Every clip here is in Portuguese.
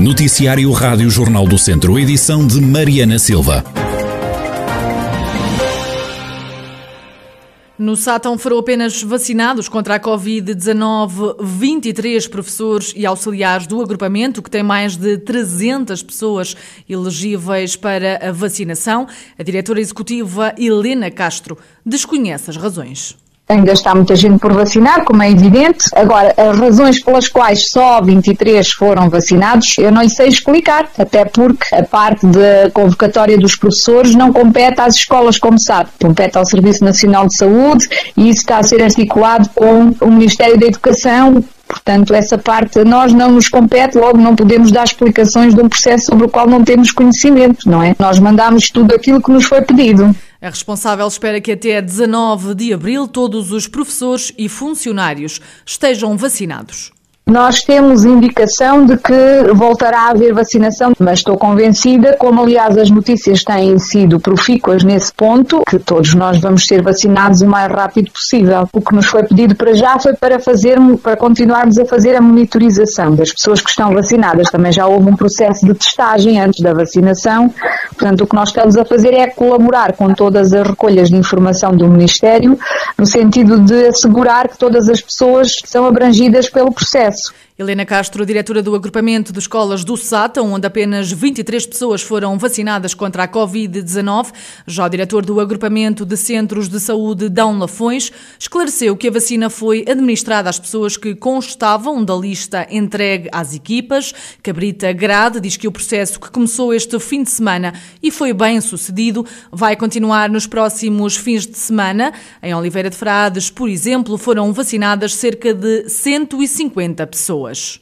Noticiário Rádio Jornal do Centro, edição de Mariana Silva. No Sátão foram apenas vacinados contra a Covid-19 23 professores e auxiliares do agrupamento, que tem mais de 300 pessoas elegíveis para a vacinação. A diretora executiva Helena Castro desconhece as razões. Ainda está muita gente por vacinar, como é evidente. Agora, as razões pelas quais só 23 foram vacinados, eu não lhe sei explicar, até porque a parte da convocatória dos professores não compete às escolas, como sabe, compete ao Serviço Nacional de Saúde e isso está a ser articulado com o Ministério da Educação, Portanto, essa parte a nós não nos compete, logo não podemos dar explicações de um processo sobre o qual não temos conhecimento, não é? Nós mandamos tudo aquilo que nos foi pedido. A responsável espera que até 19 de abril todos os professores e funcionários estejam vacinados. Nós temos indicação de que voltará a haver vacinação, mas estou convencida, como aliás as notícias têm sido profícuas nesse ponto, que todos nós vamos ser vacinados o mais rápido possível. O que nos foi pedido para já foi para fazermos, para continuarmos a fazer a monitorização das pessoas que estão vacinadas. Também já houve um processo de testagem antes da vacinação. Portanto, o que nós estamos a fazer é colaborar com todas as recolhas de informação do Ministério, no sentido de assegurar que todas as pessoas são abrangidas pelo processo. Yes. Helena Castro, diretora do agrupamento de escolas do SATA, onde apenas 23 pessoas foram vacinadas contra a Covid-19. Já o diretor do agrupamento de centros de saúde, Dão Lafões, esclareceu que a vacina foi administrada às pessoas que constavam da lista entregue às equipas. Cabrita Grade diz que o processo que começou este fim de semana e foi bem sucedido vai continuar nos próximos fins de semana. Em Oliveira de Frades, por exemplo, foram vacinadas cerca de 150 pessoas pessoas.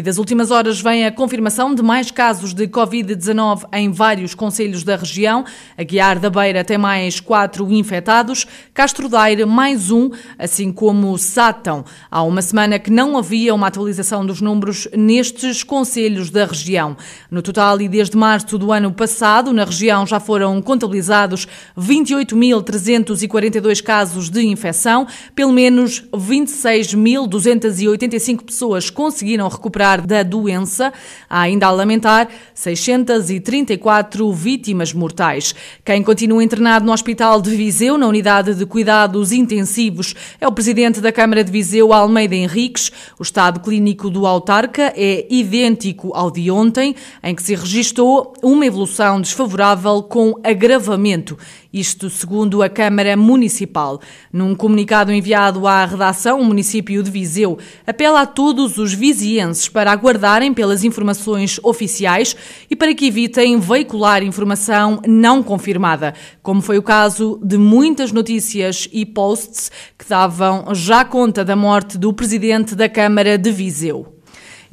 E das últimas horas vem a confirmação de mais casos de Covid-19 em vários conselhos da região. A Guiar da Beira tem mais quatro infectados, Castro Daire mais um, assim como Sátão. Há uma semana que não havia uma atualização dos números nestes conselhos da região. No total, e desde março do ano passado, na região já foram contabilizados 28.342 casos de infecção, pelo menos 26.285 pessoas conseguiram recuperar da doença. Há ainda a lamentar 634 vítimas mortais. Quem continua internado no Hospital de Viseu, na unidade de cuidados intensivos, é o presidente da Câmara de Viseu, Almeida Henriques. O estado clínico do autarca é idêntico ao de ontem, em que se registrou uma evolução desfavorável com agravamento isto segundo a Câmara Municipal. Num comunicado enviado à redação, o município de Viseu apela a todos os vizienses para aguardarem pelas informações oficiais e para que evitem veicular informação não confirmada, como foi o caso de muitas notícias e posts que davam já conta da morte do presidente da Câmara de Viseu.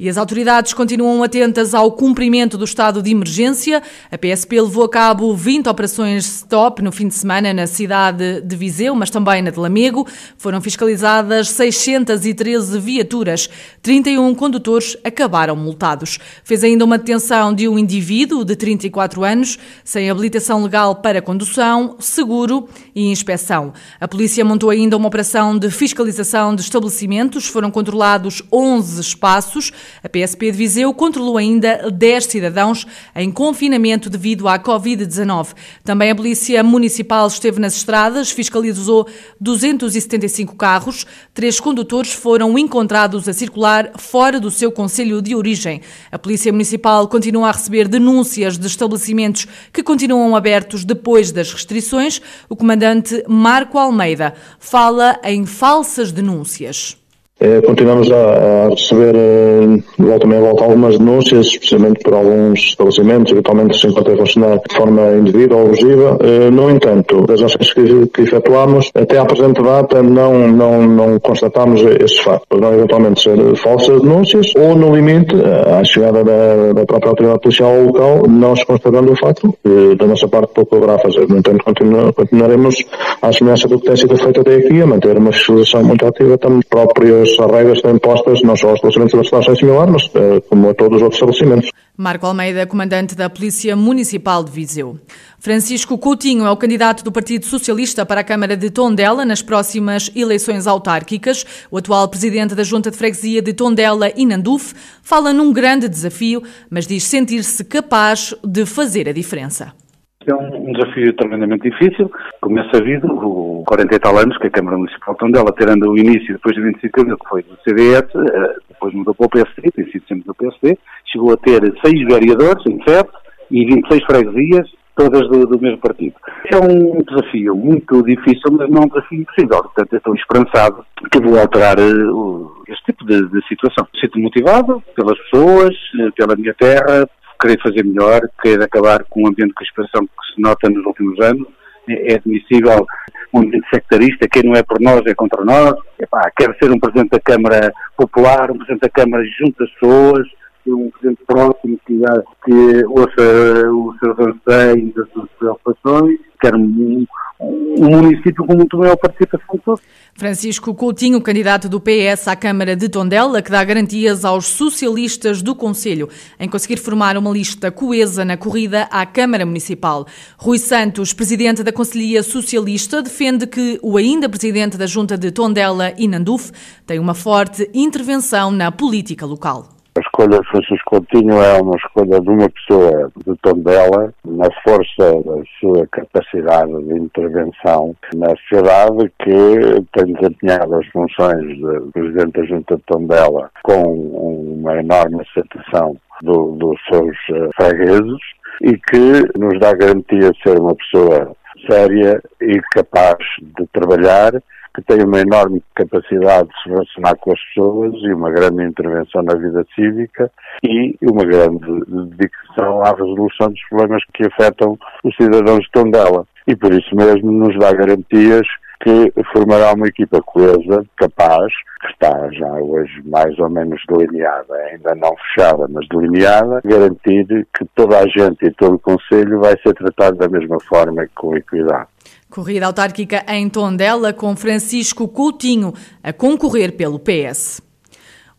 E as autoridades continuam atentas ao cumprimento do estado de emergência. A PSP levou a cabo 20 operações stop no fim de semana na cidade de Viseu, mas também na de Lamego. Foram fiscalizadas 613 viaturas. 31 condutores acabaram multados. Fez ainda uma detenção de um indivíduo de 34 anos, sem habilitação legal para condução, seguro e inspeção. A polícia montou ainda uma operação de fiscalização de estabelecimentos. Foram controlados 11 espaços. A PSP de Viseu controlou ainda 10 cidadãos em confinamento devido à Covid-19. Também a Polícia Municipal esteve nas estradas, fiscalizou 275 carros. Três condutores foram encontrados a circular fora do seu conselho de origem. A Polícia Municipal continua a receber denúncias de estabelecimentos que continuam abertos depois das restrições. O comandante Marco Almeida fala em falsas denúncias. Eh, continuamos a, a receber, eh, volta e volta, algumas denúncias, especialmente por alguns estabelecimentos, eventualmente se encontram a funcionar de forma indevida ou abusiva. Eh, no entanto, das ações que, que efetuamos, até à presente data, não, não, não constatamos esses factos. Poderão eventualmente ser falsas denúncias ou, no limite, à chegada da, da própria autoridade policial ao local, nós constatando o facto, da nossa parte pouco poderá fazer. No entanto, continu, continuaremos, à semelhança do que tem sido feito até aqui, a manter uma fiscalização muito ativa, também próprios as regras estão impostas não só aos estabelecimentos da situação similar, mas como a todos os outros estabelecimentos. Marco Almeida, comandante da Polícia Municipal de Viseu. Francisco Coutinho é o candidato do Partido Socialista para a Câmara de Tondela nas próximas eleições autárquicas. O atual presidente da Junta de Freguesia de Tondela, Inanduf, fala num grande desafio, mas diz sentir-se capaz de fazer a diferença. É um desafio tremendamente difícil. Como é sabido, o 40 e tal anos que a Câmara Municipal de Tondela, terando o início depois de 25 de abril, que foi do CDS, eh, depois mudou para o PSD, tem sido sempre do PSD, chegou a ter seis vereadores em sete e 26 freguesias, todas do, do, mesmo partido. É um desafio muito difícil, mas não um desafio impossível. Portanto, estou esperançado que vou alterar uh, este tipo de, de situação. Sinto motivado pelas pessoas, uh, pela minha terra, querer fazer melhor, querer acabar com o ambiente de crispação que se nota nos últimos anos. É, é admissível um ambiente sectarista, quem não é por nós é contra nós. Epá, quero ser um Presidente da Câmara popular, um Presidente da Câmara junto às pessoas, um presidente próximo que, que ouça o seu anseio das suas preocupações, quer um, um município com muito maior participação de todos. Francisco Coutinho, candidato do PS à Câmara de Tondela, que dá garantias aos socialistas do Conselho em conseguir formar uma lista coesa na corrida à Câmara Municipal. Rui Santos, presidente da Conselhia Socialista, defende que o ainda presidente da Junta de Tondela, Inanduf, tem uma forte intervenção na política local. Escolha de Francisco Coutinho é uma escolha de uma pessoa de Tondela, na força da sua capacidade de intervenção na sociedade, que tem desempenhado as funções de Presidente da Junta de Tondela com uma enorme aceitação do, dos seus uh, fregueses e que nos dá garantia de ser uma pessoa séria e capaz de trabalhar que tem uma enorme capacidade de se relacionar com as pessoas e uma grande intervenção na vida cívica e uma grande dedicação à resolução dos problemas que afetam os cidadãos de Tondela. E por isso mesmo nos dá garantias que formará uma equipa coesa, capaz, que está já hoje mais ou menos delineada, ainda não fechada, mas delineada, garantir que toda a gente e todo o Conselho vai ser tratado da mesma forma e com equidade. Corrida autárquica em Tondela com Francisco Coutinho a concorrer pelo PS.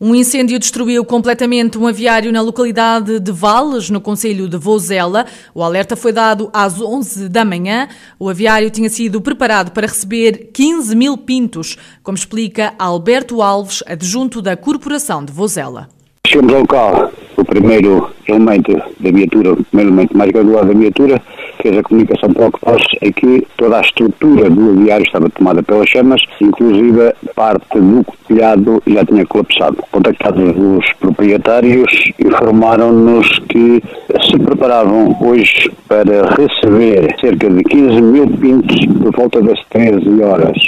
Um incêndio destruiu completamente um aviário na localidade de Vales, no Conselho de Vozela. O alerta foi dado às 11 da manhã. O aviário tinha sido preparado para receber 15 mil pintos, como explica Alberto Alves, adjunto da Corporação de Vozela. Chegamos ao local, o primeiro elemento da viatura, o primeiro elemento mais graduado da viatura, fez a comunicação para o nós é que toda a estrutura do aviário estava tomada pelas chamas, inclusive parte do telhado já tinha colapsado. Contactados os proprietários, informaram-nos que se preparavam hoje para receber cerca de 15 mil pintos por volta das 13 horas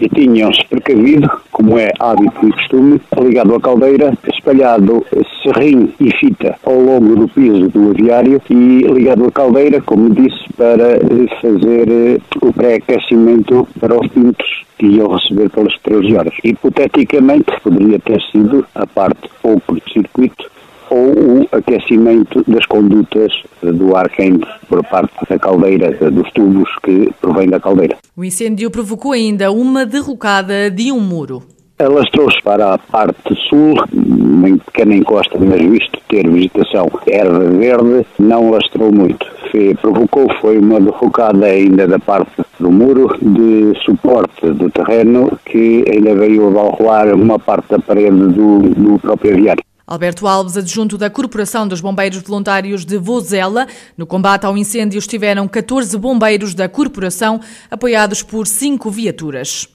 e tinham-se precavido, como é hábito e costume, ligado à caldeira, espalhado serrinho e fita ao longo do piso do aviário e ligado à caldeira, como disse, para fazer eh, o pré-aquecimento para os pintos que iam receber pelas 13 horas. Hipoteticamente, poderia ter sido a parte ou por circuito ou o aquecimento das condutas do ar quente por parte da caldeira, dos tubos que provém da caldeira. O incêndio provocou ainda uma derrocada de um muro. Alastrou-se para a parte sul, em pequena encosta, mas visto ter vegetação erva verde, não lastrou muito. Foi, provocou foi uma derrocada ainda da parte do muro de suporte do terreno que ainda veio a balroar uma parte da parede do, do próprio aviário. Alberto Alves, adjunto da Corporação dos Bombeiros Voluntários de Vozela. No combate ao incêndio estiveram 14 bombeiros da corporação, apoiados por cinco viaturas.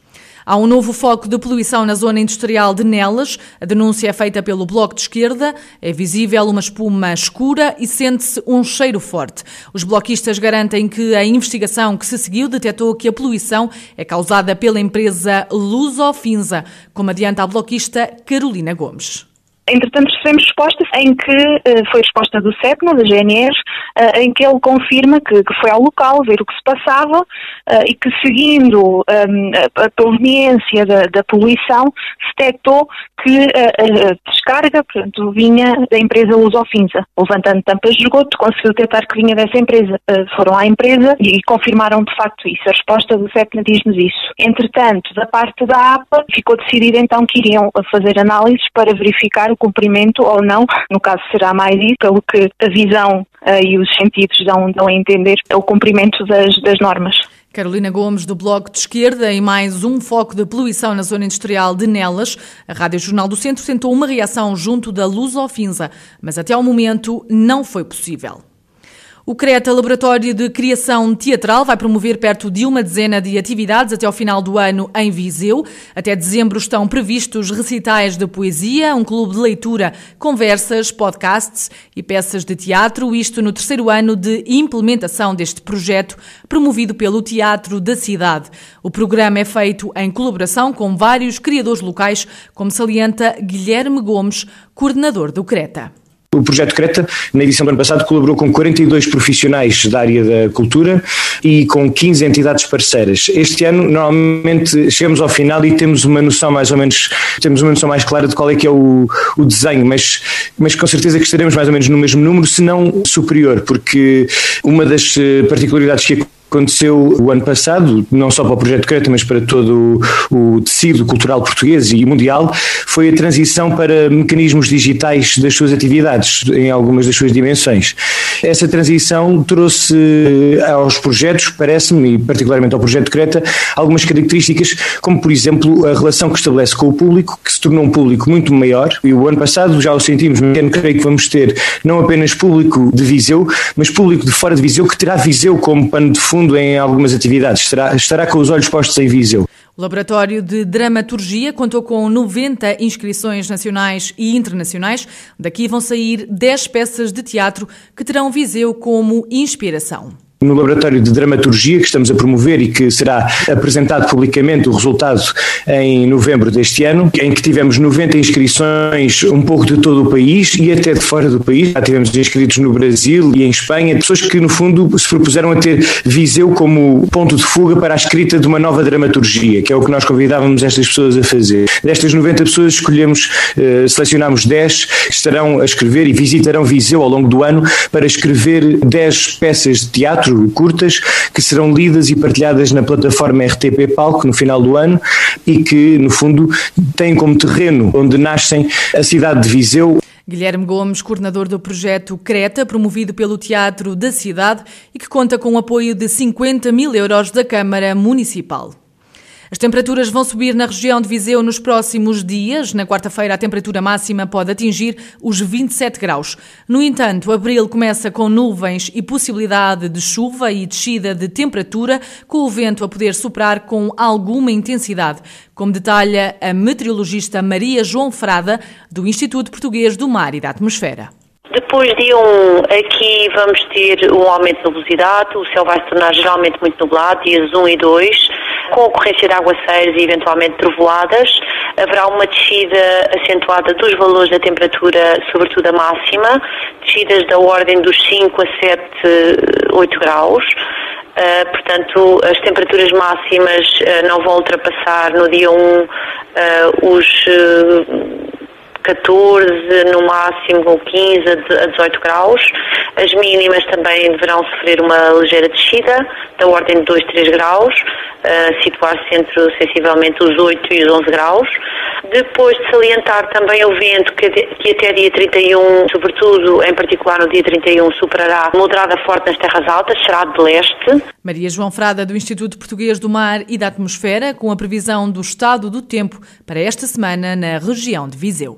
Há um novo foco de poluição na zona industrial de Nelas. A denúncia é feita pelo Bloco de Esquerda. É visível uma espuma escura e sente-se um cheiro forte. Os bloquistas garantem que a investigação que se seguiu detectou que a poluição é causada pela empresa Lusofinza, como adianta a bloquista Carolina Gomes. Entretanto, recebemos respostas em que uh, foi resposta do CEPNA, da GNR, uh, em que ele confirma que, que, foi ao local ver o que se passava uh, e que, seguindo a, proveniência da, da, poluição, detectou que a, descarga portanto, vinha da empresa Lusofinza. Levantando tampas de esgoto, conseguiu detectar que vinha dessa empresa. foram à empresa e confirmaram de facto isso. A resposta do CEPNA diz-nos isso. Entretanto, da parte da APA, ficou decidido então que iriam fazer análises para verificar o cumprimento ou não, no caso será mais isso, pelo que a visão uh, e os sentidos dão, dão a entender, é o cumprimento das, das normas. Carolina Gomes, do Bloco de Esquerda, em mais um foco de poluição na zona industrial de Nelas. A Rádio Jornal do Centro tentou uma reação junto da Luz Ofinza, mas até ao momento não foi possível. O CRETA, Laboratório de Criação Teatral, vai promover perto de uma dezena de atividades até ao final do ano em Viseu. Até dezembro estão previstos recitais de poesia, um clube de leitura, conversas, podcasts e peças de teatro, isto no terceiro ano de implementação deste projeto, promovido pelo Teatro da Cidade. O programa é feito em colaboração com vários criadores locais, como salienta Guilherme Gomes, coordenador do CRETA. O projeto Creta, na edição do ano passado, colaborou com 42 profissionais da área da cultura e com 15 entidades parceiras. Este ano, normalmente, chegamos ao final e temos uma noção mais ou menos, temos uma noção mais clara de qual é que é o, o desenho, mas, mas com certeza que estaremos mais ou menos no mesmo número, se não superior, porque uma das eh, particularidades que aconteceu o ano passado, não só para o Projeto Creta, mas para todo o, tecido cultural português e mundial, foi a transição para mecanismos digitais das suas atividades, em algumas das suas dimensões. Essa transição trouxe aos projetos, parece-me, e particularmente ao Projeto Creta, algumas características, como por exemplo a relação que estabelece com o público, que se tornou um público muito maior, e o ano passado já o sentimos, mas creio que vamos ter não apenas público de Viseu, mas público de fora de Viseu, que terá Viseu como pano de fundo em algumas atividades, estará, estará com os olhos postos em Viseu. O Laboratório de Dramaturgia contou com 90 inscrições nacionais e internacionais. Daqui vão sair 10 peças de teatro que terão Viseu como inspiração no Laboratório de Dramaturgia que estamos a promover e que será apresentado publicamente o resultado em novembro deste ano, em que tivemos 90 inscrições um pouco de todo o país e até de fora do país. Já tivemos inscritos no Brasil e em Espanha, pessoas que no fundo se propuseram a ter Viseu como ponto de fuga para a escrita de uma nova dramaturgia, que é o que nós convidávamos estas pessoas a fazer. Destas 90 pessoas escolhemos, uh, selecionámos 10 que estarão a escrever e visitarão Viseu ao longo do ano para escrever 10 peças de teatro quatro curtas que serão lidas e partilhadas na plataforma RTP Palco no final do ano e que, no fundo, têm como terreno onde nascem a cidade de Viseu. Guilherme Gomes, coordenador do projeto Creta, promovido pelo Teatro da Cidade e que conta com o apoio de 50 mil euros da Câmara Municipal. As temperaturas vão subir na região de Viseu nos próximos dias. Na quarta-feira, a temperatura máxima pode atingir os 27 graus. No entanto, abril começa com nuvens e possibilidade de chuva e descida de temperatura, com o vento a poder soprar com alguma intensidade, como detalha a meteorologista Maria João Frada, do Instituto Português do Mar e da Atmosfera. Depois de um, aqui vamos ter um aumento de nubosidade, o céu vai se tornar geralmente muito nublado, dias 1 e 2 com ocorrência de aguaceiros e eventualmente trovoadas. Haverá uma descida acentuada dos valores da temperatura, sobretudo a máxima, descidas da ordem dos 5 a 7, 8 graus. Uh, portanto, as temperaturas máximas uh, não vão ultrapassar no dia 1 uh, os 14, no máximo 15 a 18 graus. As mínimas também deverão sofrer uma ligeira descida, da ordem de 2, 3 graus, uh, situar-se entre sensivelmente os 8 e os 11 graus. Depois de salientar também o vento, que, que até dia 31, sobretudo em particular no dia 31, superará moderada forte nas terras altas, será de leste. Maria João Frada, do Instituto Português do Mar e da Atmosfera, com a previsão do estado do tempo para esta semana na região de Viseu.